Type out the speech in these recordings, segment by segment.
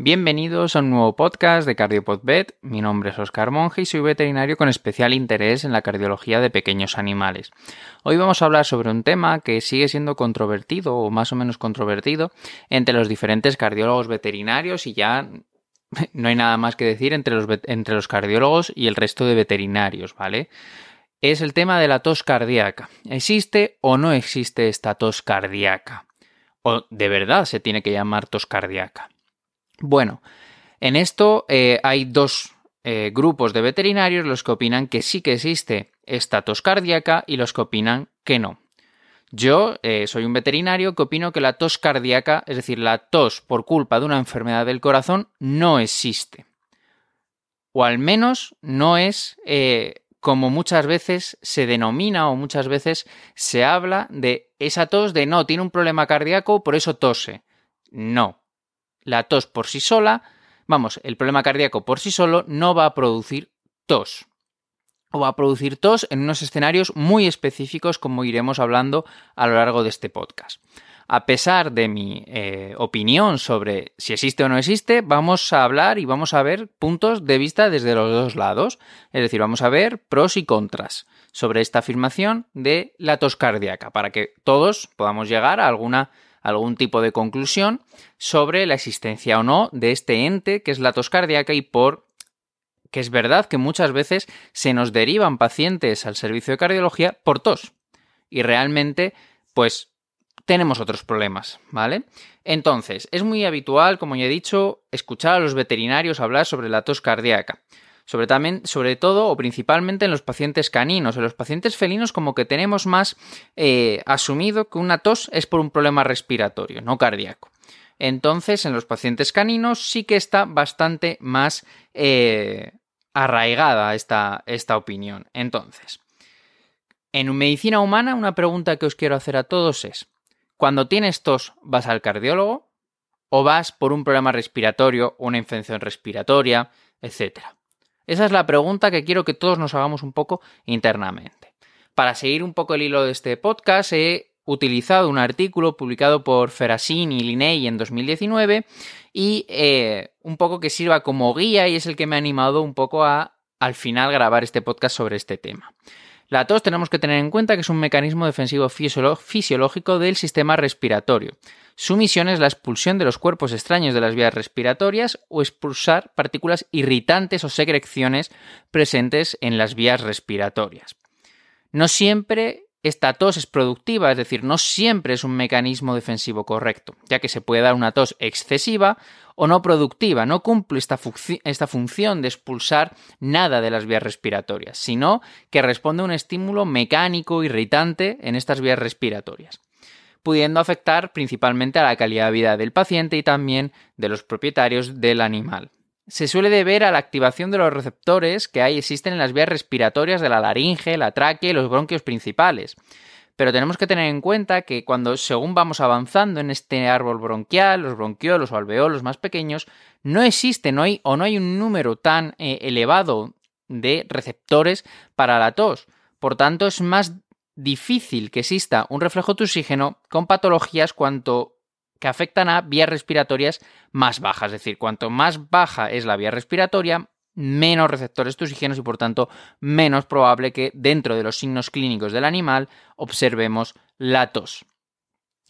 Bienvenidos a un nuevo podcast de CardiopodVet. Mi nombre es Oscar Monge y soy veterinario con especial interés en la cardiología de pequeños animales. Hoy vamos a hablar sobre un tema que sigue siendo controvertido o más o menos controvertido entre los diferentes cardiólogos veterinarios y ya no hay nada más que decir entre los, entre los cardiólogos y el resto de veterinarios, ¿vale? Es el tema de la tos cardíaca. ¿Existe o no existe esta tos cardíaca? ¿O de verdad se tiene que llamar tos cardíaca? Bueno, en esto eh, hay dos eh, grupos de veterinarios los que opinan que sí que existe esta tos cardíaca y los que opinan que no. Yo eh, soy un veterinario que opino que la tos cardíaca, es decir, la tos por culpa de una enfermedad del corazón, no existe. O al menos no es como muchas veces se denomina o muchas veces se habla de esa tos de no, tiene un problema cardíaco, por eso tose. No, la tos por sí sola, vamos, el problema cardíaco por sí solo no va a producir tos. O va a producir tos en unos escenarios muy específicos como iremos hablando a lo largo de este podcast. A pesar de mi eh, opinión sobre si existe o no existe, vamos a hablar y vamos a ver puntos de vista desde los dos lados. Es decir, vamos a ver pros y contras sobre esta afirmación de la tos cardíaca para que todos podamos llegar a alguna algún tipo de conclusión sobre la existencia o no de este ente que es la tos cardíaca y por que es verdad que muchas veces se nos derivan pacientes al servicio de cardiología por tos. Y realmente, pues tenemos otros problemas, ¿vale? Entonces, es muy habitual, como ya he dicho, escuchar a los veterinarios hablar sobre la tos cardíaca sobre, todo o principalmente en los pacientes caninos. En los pacientes felinos como que tenemos más eh, asumido que una tos es por un problema respiratorio, no cardíaco. Entonces, en los pacientes caninos sí que está bastante más eh, arraigada esta, esta opinión. Entonces, en medicina humana, una pregunta que os quiero hacer a todos es, cuando tienes tos, ¿vas al cardiólogo? ¿O vas por un problema respiratorio, una infección respiratoria, etcétera? Esa es la pregunta que quiero que todos nos hagamos un poco internamente. Para seguir un poco el hilo de este podcast, he utilizado un artículo publicado por Ferasin y Linney en 2019 y eh, un poco que sirva como guía y es el que me ha animado un poco a al final grabar este podcast sobre este tema. La tos tenemos que tener en cuenta que es un mecanismo defensivo fisiológico del sistema respiratorio. Su misión es la expulsión de los cuerpos extraños de las vías respiratorias o expulsar partículas irritantes o secreciones presentes en las vías respiratorias. No siempre esta tos es productiva, es decir, no siempre es un mecanismo defensivo correcto, ya que se puede dar una tos excesiva o no productiva, no cumple esta, función de expulsar nada de las vías respiratorias, sino que responde a un estímulo mecánico irritante en estas vías respiratorias, pudiendo afectar principalmente a la calidad de vida del paciente y también de los propietarios del animal se suele deber a la activación de los receptores que hay, existen en las vías respiratorias de la laringe, la tráquea y los bronquios principales. Pero tenemos que tener en cuenta que cuando según vamos avanzando en este árbol bronquial, los bronquiolos o alveolos más pequeños, no existe no hay, o no hay un número tan eh, elevado de receptores para la tos. Por tanto, es más difícil que exista un reflejo oxígeno con patologías cuanto que afectan a vías respiratorias más bajas. Es decir, cuanto más baja es la vía respiratoria, menos receptores de oxígenos y por tanto menos probable que dentro de los signos clínicos del animal observemos la tos.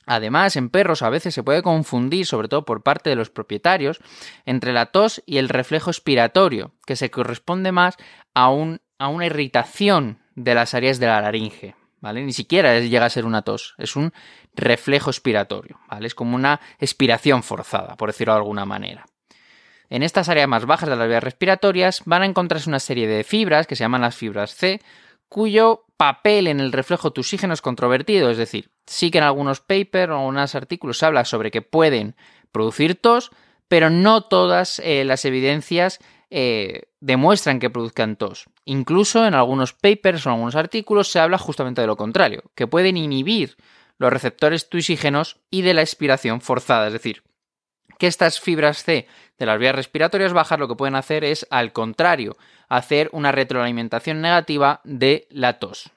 Además, en perros a veces se puede confundir, sobre todo por parte de los propietarios, entre la tos y el reflejo expiratorio, que se corresponde más a, a una irritación de las áreas de la laringe. Ni siquiera llega a ser una tos, es un reflejo expiratorio, ¿vale? Es como una expiración forzada, por decirlo de alguna manera. En estas áreas más bajas de las vías respiratorias van a encontrarse una serie de fibras que se llaman las fibras C, cuyo papel en el reflejo oxígeno es controvertido, es decir, sí que en algunos papers o algunos artículos se habla sobre que pueden producir tos, pero no todas eh, las evidencias eh, demuestran que produzcan tos. Incluso en algunos papers o en algunos artículos se habla justamente de lo contrario, que pueden inhibir los receptores tuisígenos y de la expiración forzada, es decir, que estas fibras C de las vías respiratorias bajas lo que pueden hacer es, al contrario, hacer una retroalimentación negativa de la tos.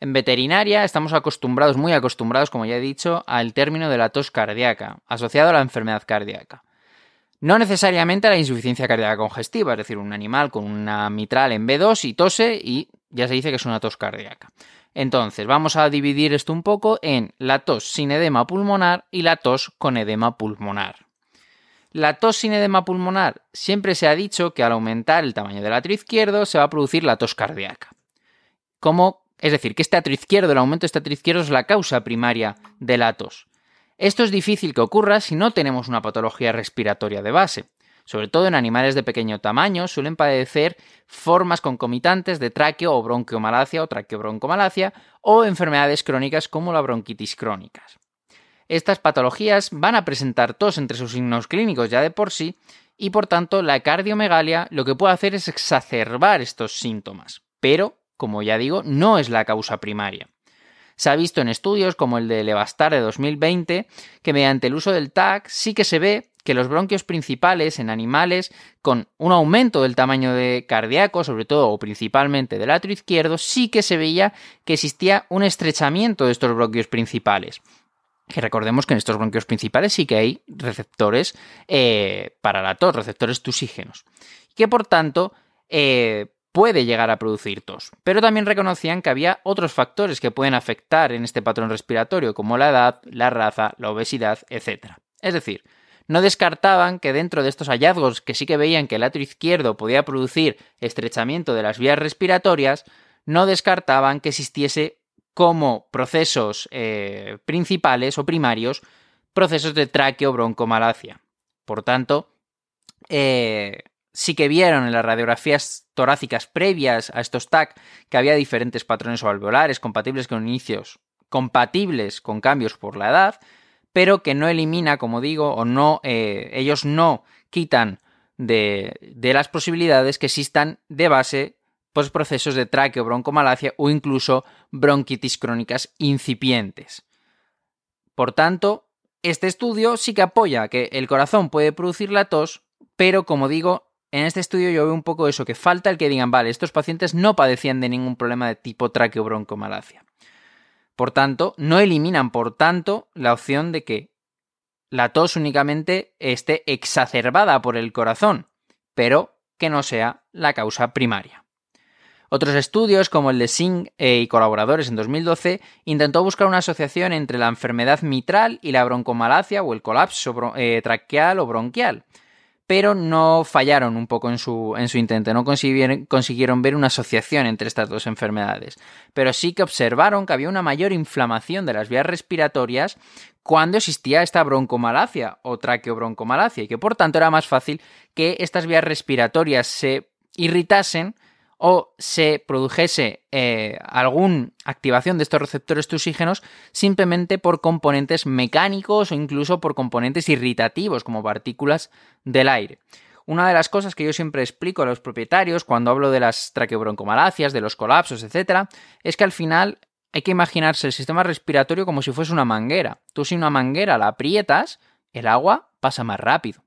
En veterinaria estamos acostumbrados, muy acostumbrados, como ya he dicho, al término de la tos cardíaca, asociado a la enfermedad cardíaca. No necesariamente la insuficiencia cardíaca congestiva, es decir, un animal con una mitral en B2 y tose y ya se dice que es una tos cardíaca. Entonces, vamos a dividir esto un poco en la tos sin edema pulmonar y la tos con edema pulmonar. La tos sin edema pulmonar siempre se ha dicho que al aumentar el tamaño del atrio izquierdo se va a producir la tos cardíaca. Como, es decir, que este atrio izquierdo, el aumento de este atrio izquierdo es la causa primaria de la tos. Esto es difícil que ocurra si no tenemos una patología respiratoria de base. Sobre todo en animales de pequeño tamaño suelen padecer formas concomitantes de tráqueo o bronquiomalacia o traqueobroncomalacia o enfermedades crónicas como la bronquitis crónicas. Estas patologías van a presentar tos entre sus signos clínicos ya de por sí y por tanto la cardiomegalia lo que puede hacer es exacerbar estos síntomas, pero, como ya digo, no es la causa primaria. Se ha visto en estudios como el de Levastar de 2020 que mediante el uso del TAC sí que se ve que los bronquios principales en animales con un aumento del tamaño de cardíaco, sobre todo o principalmente del atrio izquierdo, sí que se veía que existía un estrechamiento de estos bronquios principales. Que recordemos que en estos bronquios principales sí que hay receptores eh, para la tos, receptores tusígenos. Que por tanto eh, puede llegar a producir tos. Pero también reconocían que había otros factores que pueden afectar en este patrón respiratorio, como la edad, la raza, la obesidad, etc. Es decir, no descartaban que dentro de estos hallazgos que sí que veían que el atrio izquierdo podía producir estrechamiento de las vías respiratorias, no descartaban que existiese como procesos eh, principales o primarios procesos de traqueo-broncomalacia. Por tanto, eh, sí que vieron en las radiografías torácicas previas a estos TAC que había diferentes patrones alveolares compatibles con inicios, compatibles con cambios por la edad, pero que no elimina, como digo, o no, eh, ellos no quitan de, las posibilidades que existan de base pues, procesos de traqueo, broncomalacia o incluso bronquitis crónicas incipientes. Por tanto, este estudio sí que apoya que el corazón puede producir la tos, pero como digo, en este estudio yo veo un poco eso, que falta el que digan, vale, estos pacientes no padecían de ningún problema de tipo traqueo broncomalacia. Por tanto, no eliminan, por tanto, la opción de que la tos únicamente esté exacerbada por el corazón, pero que no sea la causa primaria. Otros estudios, como el de Singh y colaboradores en 2012, intentó buscar una asociación entre la enfermedad mitral y la broncomalacia o el colapso eh, traqueal o bronquial, pero no fallaron un poco en su, en su intento, no consiguieron, consiguieron, ver una asociación entre estas dos enfermedades, pero sí que observaron que había una mayor inflamación de las vías respiratorias cuando existía esta broncomalacia o traqueobroncomalacia y que por tanto era más fácil que estas vías respiratorias se irritasen o se produjese eh, alguna activación de estos receptores tusígenos simplemente por componentes mecánicos o incluso por componentes irritativos como partículas del aire. Una de las cosas que yo siempre explico a los propietarios cuando hablo de las traqueobroncomalacias, de los colapsos, etc., es que al final hay que imaginarse el sistema respiratorio como si fuese una manguera. Tú si una manguera la aprietas, el agua pasa más rápido.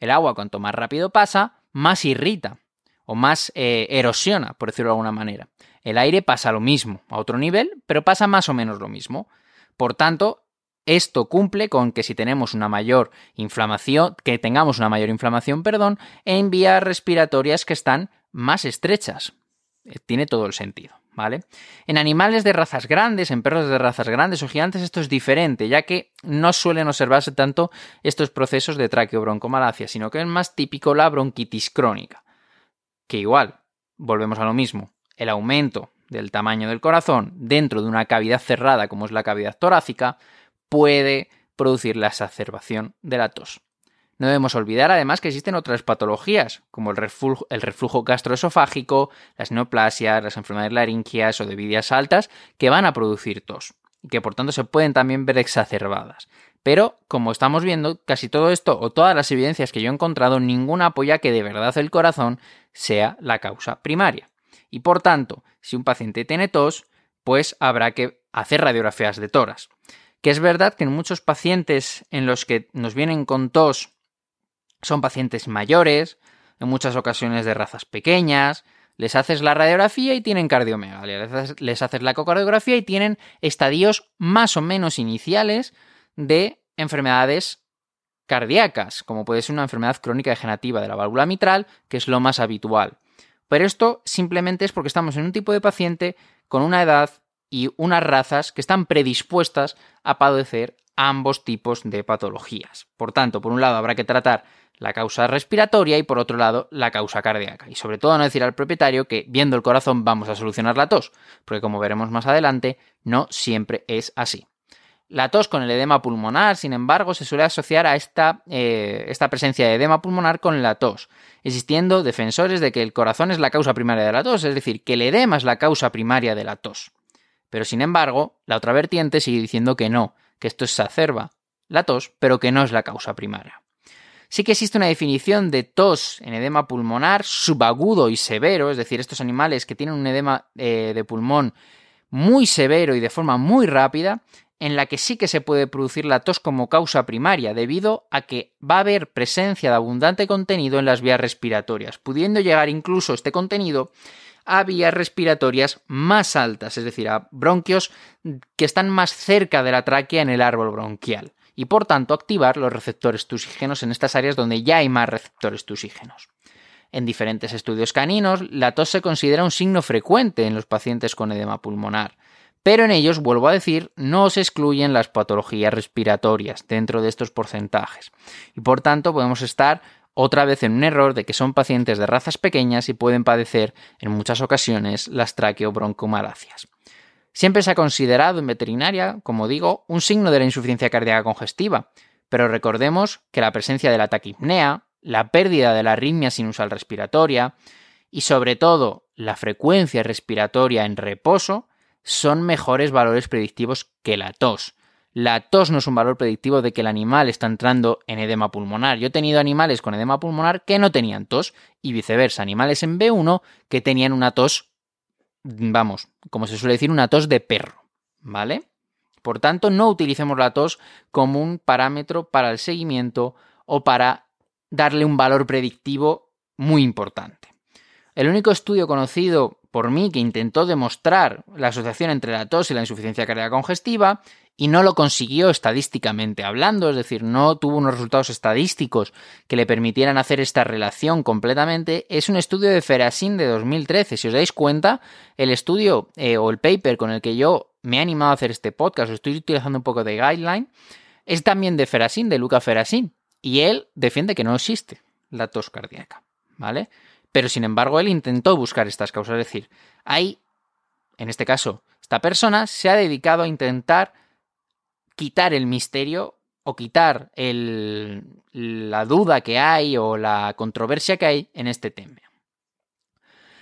El agua cuanto más rápido pasa, más irrita o más eh, erosiona, por decirlo de alguna manera. El aire pasa lo mismo, a otro nivel, pero pasa más o menos lo mismo. Por tanto, esto cumple con que si tenemos una mayor inflamación, que tengamos una mayor inflamación, perdón, en vías respiratorias que están más estrechas. Eh, tiene todo el sentido, ¿vale? En animales de razas grandes, en perros de razas grandes o gigantes, esto es diferente, ya que no suelen observarse tanto estos procesos de traqueobroncomalacia, sino que es más típico la bronquitis crónica que igual, volvemos a lo mismo, el aumento del tamaño del corazón dentro de una cavidad cerrada como es la cavidad torácica puede producir la exacerbación de la tos. No debemos olvidar además que existen otras patologías, como el reflujo, el reflujo gastroesofágico, las neoplasias, las enfermedades laringias o de vidias altas, que van a producir tos y que por tanto se pueden también ver exacerbadas. Pero, como estamos viendo, casi todo esto o todas las evidencias que yo he encontrado, ninguna apoya que de verdad el corazón sea la causa primaria. Y por tanto, si un paciente tiene tos, pues habrá que hacer radiografías de toras. Que es verdad que en muchos pacientes en los que nos vienen con tos son pacientes mayores, en muchas ocasiones de razas pequeñas, les haces la radiografía y tienen cardiomegalia, les haces la ecocardiografía y tienen estadios más o menos iniciales de enfermedades cardíacas, como puede ser una enfermedad crónica degenerativa de la válvula mitral, que es lo más habitual. Pero esto simplemente es porque estamos en un tipo de paciente con una edad y unas razas que están predispuestas a padecer ambos tipos de patologías. Por tanto, por un lado habrá que tratar la causa respiratoria y por otro lado la causa cardíaca. Y sobre todo no decir al propietario que viendo el corazón vamos a solucionar la tos, porque como veremos más adelante, no siempre es así. La tos con el edema pulmonar, sin embargo, se suele asociar a esta, eh, esta, presencia de edema pulmonar con la tos, existiendo defensores de que el corazón es la causa primaria de la tos, es decir, que el edema es la causa primaria de la tos. Pero sin embargo, la otra vertiente sigue diciendo que no, que esto exacerba la tos, pero que no es la causa primaria. Sí que existe una definición de tos en edema pulmonar subagudo y severo, es decir, estos animales que tienen un edema eh, de pulmón muy severo y de forma muy rápida, en la que sí que se puede producir la tos como causa primaria, debido a que va a haber presencia de abundante contenido en las vías respiratorias, pudiendo llegar incluso este contenido a vías respiratorias más altas, es decir, a bronquios que están más cerca de la tráquea en el árbol bronquial, y por tanto activar los receptores tusígenos en estas áreas donde ya hay más receptores tusígenos. En diferentes estudios caninos, la tos se considera un signo frecuente en los pacientes con edema pulmonar, pero en ellos, vuelvo a decir, no se excluyen las patologías respiratorias dentro de estos porcentajes, y por tanto podemos estar otra vez en un error de que son pacientes de razas pequeñas y pueden padecer en muchas ocasiones las traqueobroncomalacias. Siempre se ha considerado en veterinaria, como digo, un signo de la insuficiencia cardíaca congestiva, pero recordemos que la presencia de la taquipnea, la pérdida de la arritmia sinusal respiratoria y sobre todo la frecuencia respiratoria en reposo son mejores valores predictivos que la tos. La tos no es un valor predictivo de que el animal está entrando en edema pulmonar. Yo he tenido animales con edema pulmonar que no tenían tos y viceversa, animales en B1 que tenían una tos, vamos, como se suele decir, una tos de perro, ¿vale? Por tanto, no utilicemos la tos como un parámetro para el seguimiento o para darle un valor predictivo muy importante. El único estudio conocido por mí que intentó demostrar la asociación entre la tos y la insuficiencia cardíaca congestiva y no lo consiguió estadísticamente hablando, es decir, no tuvo unos resultados estadísticos que le permitieran hacer esta relación completamente, es un estudio de Ferasin de 2013. Si os dais cuenta, el estudio eh, o el paper con el que yo me he animado a hacer este podcast, estoy utilizando un poco de guideline, es también de Ferasin, de Luca Ferasin, y él defiende que no existe la tos cardíaca, ¿vale? Pero sin embargo, él intentó buscar estas causas, es decir, hay, en este caso, esta persona se ha dedicado a intentar quitar el misterio o quitar la duda que hay o la controversia que hay en este tema.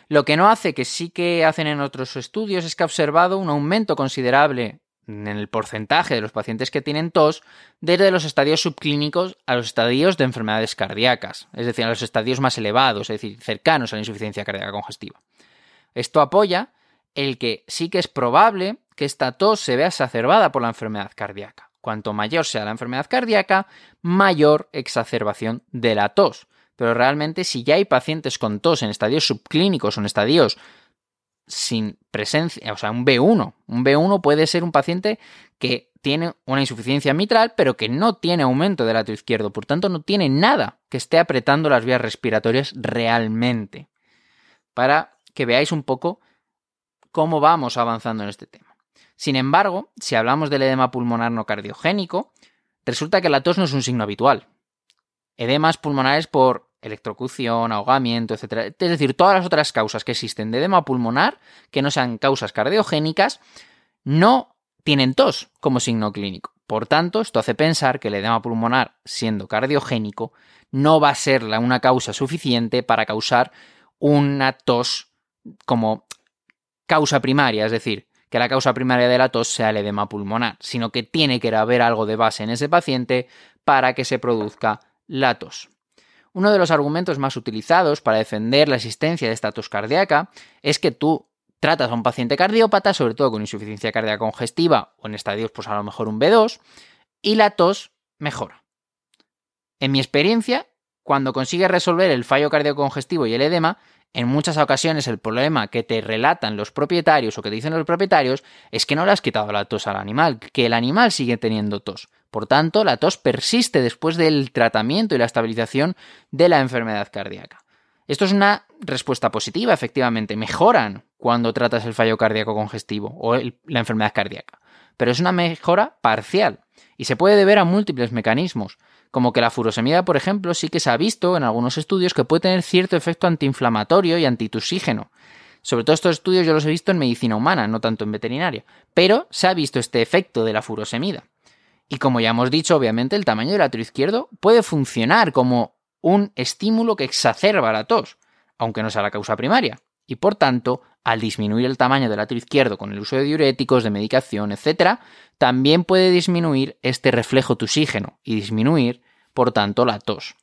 Lo que no hace que sí que hacen en otros estudios es que ha observado un aumento considerable en el porcentaje de los pacientes que tienen tos desde los estadios subclínicos a los estadios de enfermedades cardíacas, es decir, a los estadios más elevados, es decir, cercanos a la insuficiencia cardíaca congestiva. Esto apoya el que sí que es probable que esta tos se vea exacerbada por la enfermedad cardíaca. Cuanto mayor sea la enfermedad cardíaca, mayor exacerbación de la tos. Pero realmente si ya hay pacientes con tos en estadios subclínicos o en estadios sin presencia, o sea, un B1. Un B1 puede ser un paciente que tiene una insuficiencia mitral, pero que no tiene aumento del lado izquierdo, por tanto no tiene nada que esté apretando las vías respiratorias realmente. Para que veáis un poco cómo vamos avanzando en este tema. Sin embargo, si hablamos del edema pulmonar no cardiogénico, resulta que la tos no es un signo habitual. Edemas pulmonares por electrocución, ahogamiento, etc. Es decir, todas las otras causas que existen de edema pulmonar, que no sean causas cardiogénicas, no tienen tos como signo clínico. Por tanto, esto hace pensar que el edema pulmonar, siendo cardiogénico, no va a ser una causa suficiente para causar una tos como causa primaria, es decir, que la causa primaria de la tos sea el edema pulmonar, sino que tiene que haber algo de base en ese paciente para que se produzca la tos. Uno de los argumentos más utilizados para defender la existencia de esta tos cardíaca es que tú tratas a un paciente cardiópata, sobre todo con insuficiencia cardíaca congestiva o en estadios pues a lo mejor un B2, y la tos mejora. En mi experiencia, cuando consigues resolver el fallo cardíaco congestivo y el edema, en muchas ocasiones el problema que te relatan los propietarios o que te dicen los propietarios es que no le has quitado la tos al animal, que el animal sigue teniendo tos. Por tanto, la tos persiste después del tratamiento y la estabilización de la enfermedad cardíaca. Esto es una respuesta positiva, efectivamente. Mejoran cuando tratas el fallo cardíaco congestivo o la enfermedad cardíaca. Pero es una mejora parcial y se puede deber a múltiples mecanismos, como que la furosemida, por ejemplo, sí que se ha visto en algunos estudios que puede tener cierto efecto antiinflamatorio y antitusígeno. Sobre todo estos estudios yo los he visto en medicina humana, no tanto en veterinaria, pero se ha visto este efecto de la furosemida. Y como ya hemos dicho, obviamente el tamaño del atrio izquierdo puede funcionar como un estímulo que exacerba la tos, aunque no sea la causa primaria. Y por tanto, al disminuir el tamaño del atrio izquierdo con el uso de diuréticos, de medicación, etc., también puede disminuir este reflejo tusígeno y disminuir, por tanto, la tos.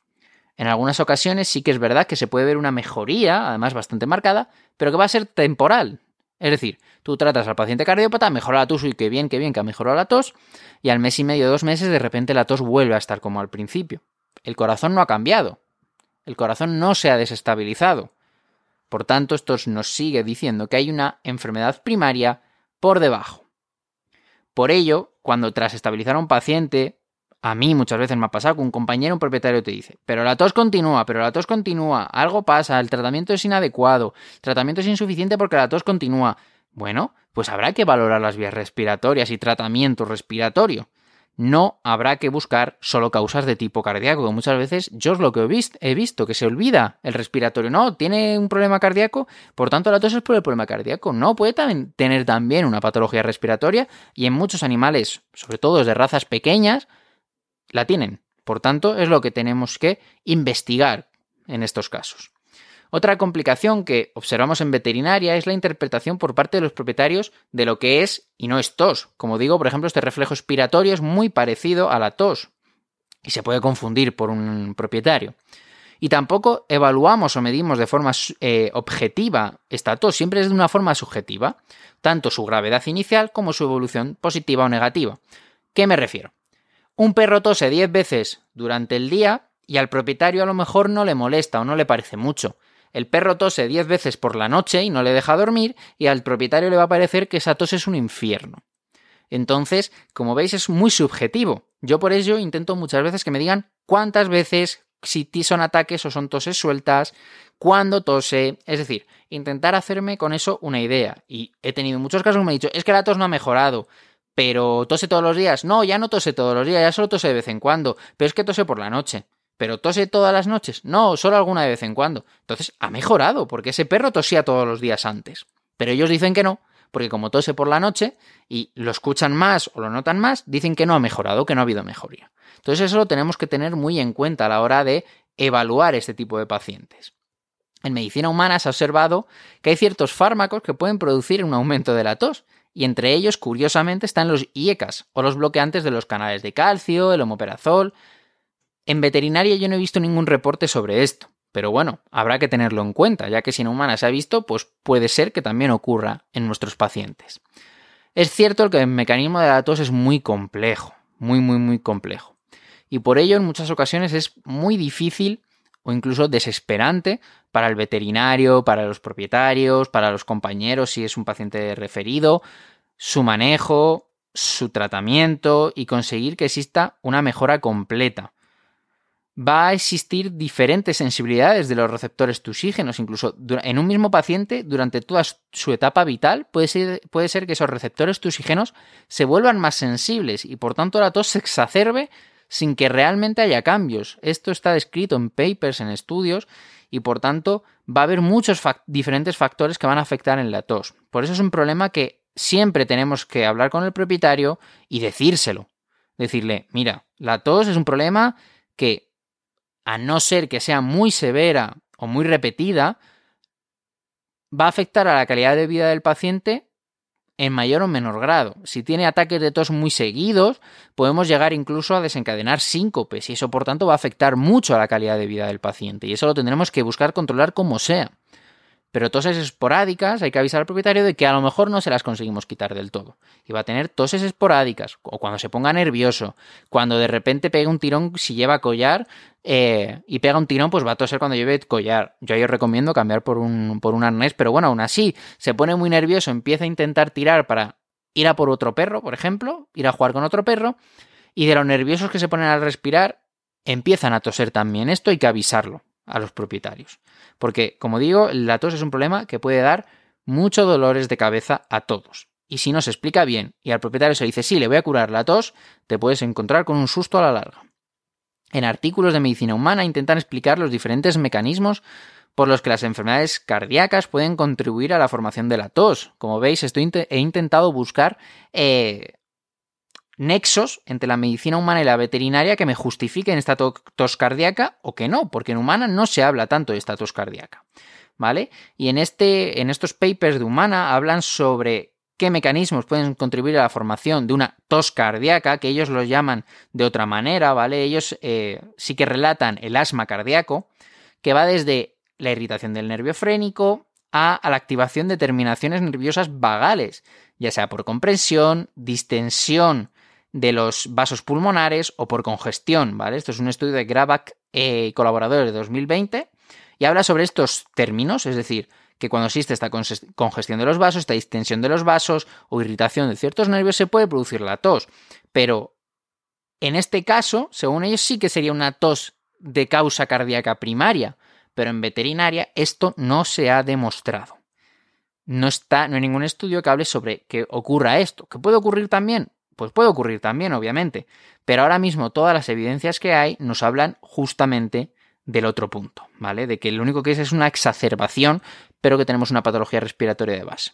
En algunas ocasiones sí que es verdad que se puede ver una mejoría, además bastante marcada, pero que va a ser temporal. Es decir, tú tratas al paciente cardiópata, mejora la tos, y qué bien, qué bien que ha mejorado la tos, y al mes y medio, dos meses, de repente la tos vuelve a estar como al principio. El corazón no ha cambiado. El corazón no se ha desestabilizado. Por tanto, esto nos sigue diciendo que hay una enfermedad primaria por debajo. Por ello, cuando tras estabilizar a un paciente, a mí muchas veces me ha pasado que un compañero, un propietario te dice, pero la tos continúa, pero la tos continúa, algo pasa, el tratamiento es inadecuado, el tratamiento es insuficiente porque la tos continúa. Bueno, pues habrá que valorar las vías respiratorias y tratamiento respiratorio no habrá que buscar solo causas de tipo cardíaco, que muchas veces yo es lo que he visto, he visto, que se olvida el respiratorio. No, tiene un problema cardíaco, por tanto la tos es por el problema cardíaco. No, puede tener también una patología respiratoria y en muchos animales, sobre todo de razas pequeñas, la tienen. Por tanto, es lo que tenemos que investigar en estos casos. Otra complicación que observamos en veterinaria es la interpretación por parte de los propietarios de lo que es y no es tos. Como digo, por ejemplo, este reflejo expiratorio es muy parecido a la tos y se puede confundir por un propietario. Y tampoco evaluamos o medimos de forma eh, objetiva esta tos, siempre es de una forma subjetiva, tanto su gravedad inicial como su evolución positiva o negativa. ¿Qué me refiero? Un perro tose 10 veces durante el día y al propietario a lo mejor no le molesta o no le parece mucho. El perro tose 10 veces por la noche y no le deja dormir y al propietario le va a parecer que esa tos es un infierno. Entonces, como veis, es muy subjetivo. Yo por ello intento muchas veces que me digan cuántas veces, si son ataques o son toses sueltas, cuándo tose, es decir, intentar hacerme con eso una idea. Y he tenido muchos casos que me han dicho, es que la tos no ha mejorado, pero tose todos los días. No, ya no tose todos los días, ya solo tose de vez en cuando, pero es que tose por la noche. ¿Pero tose todas las noches? No, solo alguna de vez en cuando. Entonces, ha mejorado, porque ese perro tosía todos los días antes. Pero ellos dicen que no, porque como tose por la noche y lo escuchan más o lo notan más, dicen que no ha mejorado, que no ha habido mejoría. Entonces, eso lo tenemos que tener muy en cuenta a la hora de evaluar este tipo de pacientes. En medicina humana se ha observado que hay ciertos fármacos que pueden producir un aumento de la tos, y entre ellos, curiosamente, están los IECAS, o los bloqueantes de los canales de calcio, el homoperazol, en veterinaria yo no he visto ningún reporte sobre esto, pero bueno, habrá que tenerlo en cuenta, ya que si en humana se ha visto, pues puede ser que también ocurra en nuestros pacientes. Es cierto que el mecanismo de la tos es muy complejo, muy, muy, muy complejo. Y por ello en muchas ocasiones es muy difícil o incluso desesperante para el veterinario, para los propietarios, para los compañeros si es un paciente referido, su manejo, su tratamiento y conseguir que exista una mejora completa. Va a existir diferentes sensibilidades de los receptores tusígenos, incluso en un mismo paciente durante toda su etapa vital puede ser, puede ser que esos receptores tusígenos se vuelvan más sensibles y por tanto la tos se exacerbe sin que realmente haya cambios. Esto está descrito en papers, en estudios y por tanto va a haber muchos diferentes factores que van a afectar en la tos. Por eso es un problema que siempre tenemos que hablar con el propietario y decírselo. Decirle, mira, la tos es un problema que a no ser que sea muy severa o muy repetida, va a afectar a la calidad de vida del paciente en mayor o menor grado. Si tiene ataques de tos muy seguidos, podemos llegar incluso a desencadenar síncopes y eso por tanto va a afectar mucho a la calidad de vida del paciente y eso lo tendremos que buscar controlar como sea. Pero toses esporádicas hay que avisar al propietario de que a lo mejor no se las conseguimos quitar del todo. Y va a tener toses esporádicas, o cuando se ponga nervioso, cuando de repente pega un tirón si lleva collar eh, y pega un tirón, pues va a toser cuando lleve collar. Yo ahí os recomiendo cambiar por un, por un arnés, pero bueno, aún así, se pone muy nervioso, empieza a intentar tirar para ir a por otro perro, por ejemplo, ir a jugar con otro perro, Y de los nerviosos que se ponen al respirar, empiezan a toser también. Esto hay que avisarlo a los propietarios. Porque, como digo, la tos es un problema que puede dar muchos dolores de cabeza a todos. Y si no se explica bien y al propietario se dice sí, le voy a curar la tos, te puedes encontrar con un susto a la larga. En artículos de medicina humana intentan explicar los diferentes mecanismos por los que las enfermedades cardíacas pueden contribuir a la formación de la tos. Como veis, estoy he intentado buscar eh, nexos entre la medicina humana y la veterinaria que me justifiquen esta tos cardíaca o que no, porque en humana no se habla tanto de esta tos cardíaca. ¿Vale? Y en, este, en estos papers de humana hablan sobre qué mecanismos pueden contribuir a la formación de una tos cardíaca, que ellos lo llaman de otra manera, ¿vale? Ellos eh, sí que relatan el asma cardíaco, que va desde la irritación del nervio frénico a, a la activación de terminaciones nerviosas vagales, ya sea por comprensión, distensión de los vasos pulmonares o por congestión, ¿vale? Esto es un estudio de Gravac y eh, colaboradores de 2020 y habla sobre estos términos, es decir, que cuando existe esta congestión de los vasos, esta distensión de los vasos o irritación de ciertos nervios, se puede producir la tos. Pero en este caso, según ellos, sí que sería una tos de causa cardíaca primaria, pero en veterinaria esto no se ha demostrado. No está, no hay ningún estudio que hable sobre que ocurra esto. ¿Que puede ocurrir también? Pues puede ocurrir también, obviamente, pero ahora mismo todas las evidencias que hay nos hablan justamente del otro punto, ¿vale? De que lo único que es es una exacerbación, pero que tenemos una patología respiratoria de base.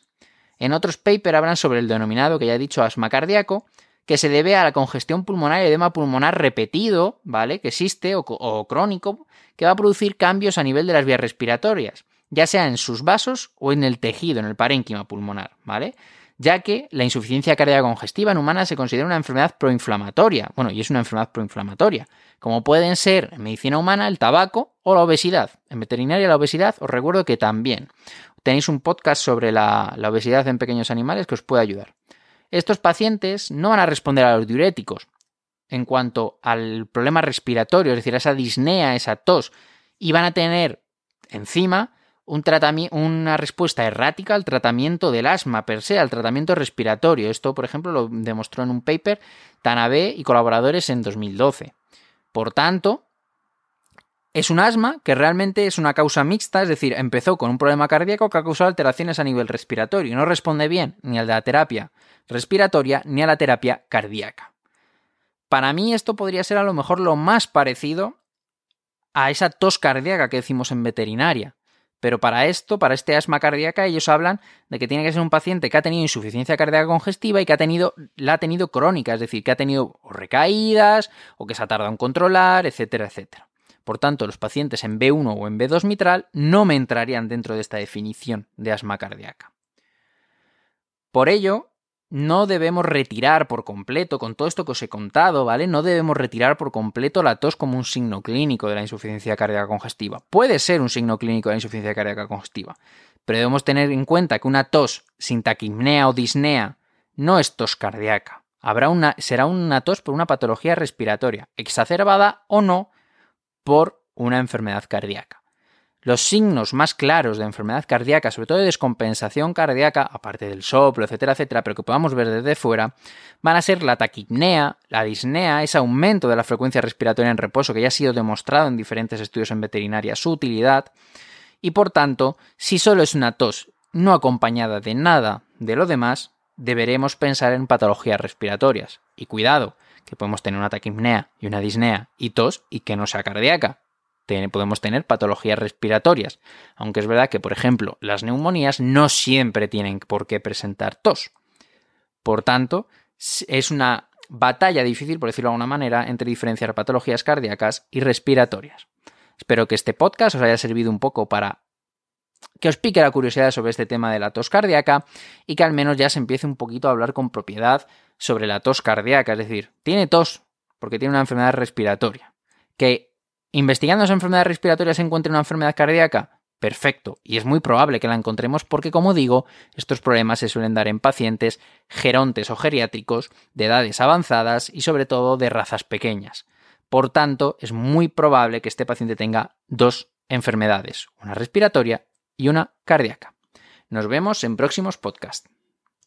En otros papers hablan sobre el denominado, que ya he dicho, asma cardíaco, que se debe a la congestión pulmonar y edema pulmonar repetido, ¿vale? Que existe o, o crónico, que va a producir cambios a nivel de las vías respiratorias, ya sea en sus vasos o en el tejido, en el parénquima pulmonar, ¿vale? Ya que la insuficiencia cardíaca congestiva en humanas se considera una enfermedad proinflamatoria. Bueno, y es una enfermedad proinflamatoria, como pueden ser en medicina humana el tabaco o la obesidad. En veterinaria la obesidad os recuerdo que también. Tenéis un podcast sobre la, la obesidad en pequeños animales que os puede ayudar. Estos pacientes no van a responder a los diuréticos en cuanto al problema respiratorio, es decir, a esa disnea, esa tos, y van a tener encima un una respuesta errática al tratamiento del asma per se, al tratamiento respiratorio. Esto, por ejemplo, lo demostró en un paper Tanabe y colaboradores en 2012. Por tanto, es un asma que realmente es una causa mixta, es decir, empezó con un problema cardíaco que ha causado alteraciones a nivel respiratorio y no responde bien ni a la terapia respiratoria ni a la terapia cardíaca. Para mí esto podría ser a lo mejor lo más parecido a esa tos cardíaca que decimos en veterinaria. Pero para esto, para este asma cardíaca, ellos hablan de que tiene que ser un paciente que ha tenido insuficiencia cardíaca congestiva y que ha tenido, la ha tenido crónica, es decir, que ha tenido recaídas o que se ha tardado en controlar, etcétera, etcétera. Por tanto, los pacientes en B1 o en B2 mitral no me entrarían dentro de esta definición de asma cardíaca. Por ello, no debemos retirar por completo, con todo esto que os he contado, ¿vale? No debemos retirar por completo la tos como un signo clínico de la insuficiencia cardíaca congestiva. Puede ser un signo clínico de la insuficiencia cardíaca congestiva, pero debemos tener en cuenta que una tos sin taquipnea o disnea no es tos cardíaca. Habrá una, será una tos por una patología respiratoria, exacerbada o no por una enfermedad cardíaca. Los signos más claros de enfermedad cardíaca, sobre todo de descompensación cardíaca, aparte del soplo, etcétera, etcétera, pero que podamos ver desde fuera, van a ser la taquipnea, la disnea, ese aumento de la frecuencia respiratoria en reposo que ya ha sido demostrado en diferentes estudios en veterinaria su utilidad, y por tanto, si solo es una tos no acompañada de nada de lo demás, deberemos pensar en patologías respiratorias. Y cuidado, que podemos tener una taquipnea y una disnea y tos y que no sea cardíaca podemos tener patologías respiratorias, aunque es verdad que, por ejemplo, las neumonías no siempre tienen por qué presentar tos. Por tanto, es una batalla difícil, por decirlo de alguna manera, entre diferenciar patologías cardíacas y respiratorias. Espero que este podcast os haya servido un poco para que os pique la curiosidad sobre este tema de la tos cardíaca y que al menos ya se empiece un poquito a hablar con propiedad sobre la tos cardíaca, es decir, tiene tos porque tiene una enfermedad respiratoria, que ¿Investigando esa enfermedad respiratoria se encuentra una enfermedad cardíaca? Perfecto, y es muy probable que la encontremos porque, como digo, estos problemas se suelen dar en pacientes gerontes o geriátricos de edades avanzadas y sobre todo de razas pequeñas. Por tanto, es muy probable que este paciente tenga dos enfermedades, una respiratoria y una cardíaca. Nos vemos en próximos podcasts.